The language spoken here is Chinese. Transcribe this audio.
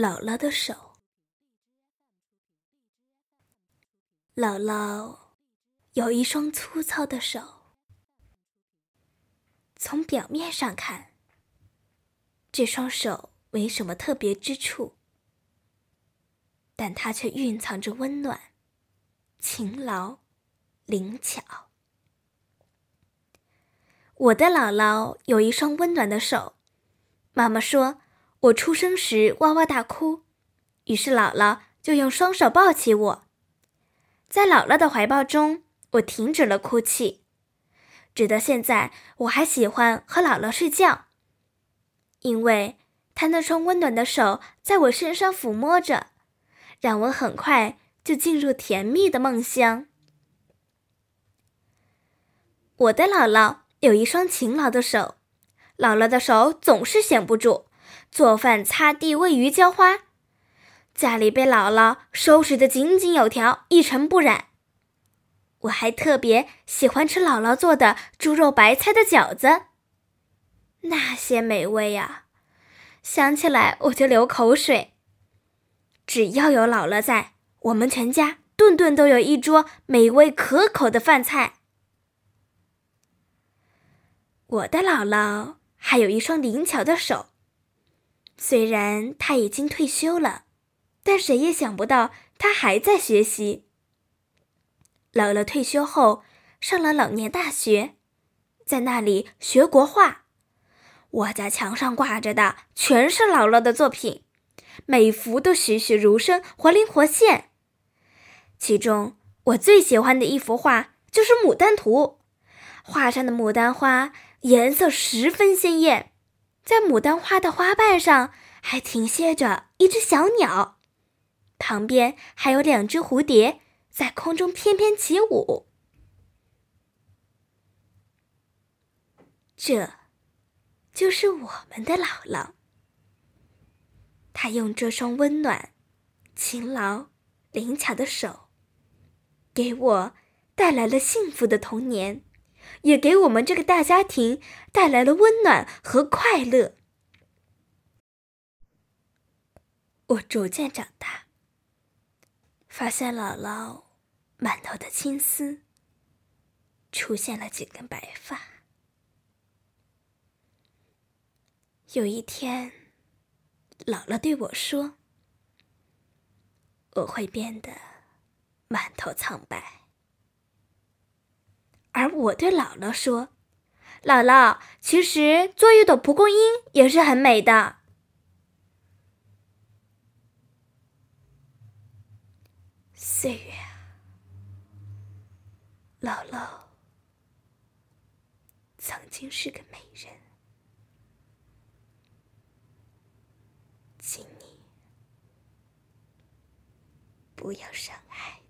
姥姥的手。姥姥有一双粗糙的手，从表面上看，这双手没什么特别之处，但它却蕴藏着温暖、勤劳、灵巧。我的姥姥有一双温暖的手。妈妈说，我出生时哇哇大哭，于是姥姥就用双手抱起我。在姥姥的怀抱中，我停止了哭泣。直到现在，我还喜欢和姥姥睡觉，因为她那双温暖的手在我身上抚摸着，让我很快就进入甜蜜的梦乡。我的姥姥。有一双勤劳的手，姥姥的手总是闲不住，做饭、擦地、喂鱼、浇花，家里被姥姥收拾得井井有条，一尘不染。我还特别喜欢吃姥姥做的猪肉白菜的饺子，那些美味呀，想起来我就流口水。只要有姥姥在，我们全家顿顿都有一桌美味可口的饭菜。我的姥姥还有一双灵巧的手。虽然他已经退休了，但谁也想不到他还在学习。姥姥退休后上了老年大学，在那里学国画。我家墙上挂着的全是姥姥的作品，每幅都栩栩如生、活灵活现。其中我最喜欢的一幅画就是《牡丹图》，画上的牡丹花。颜色十分鲜艳，在牡丹花的花瓣上还停歇着一只小鸟，旁边还有两只蝴蝶在空中翩翩起舞。这，就是我们的姥姥。她用这双温暖、勤劳、灵巧的手，给我带来了幸福的童年。也给我们这个大家庭带来了温暖和快乐。我逐渐长大，发现姥姥满头的青丝出现了几根白发。有一天，姥姥对我说：“我会变得满头苍白。”而我对姥姥说：“姥姥，其实做一朵蒲公英也是很美的。”岁月啊，姥姥曾经是个美人，请你不要伤害。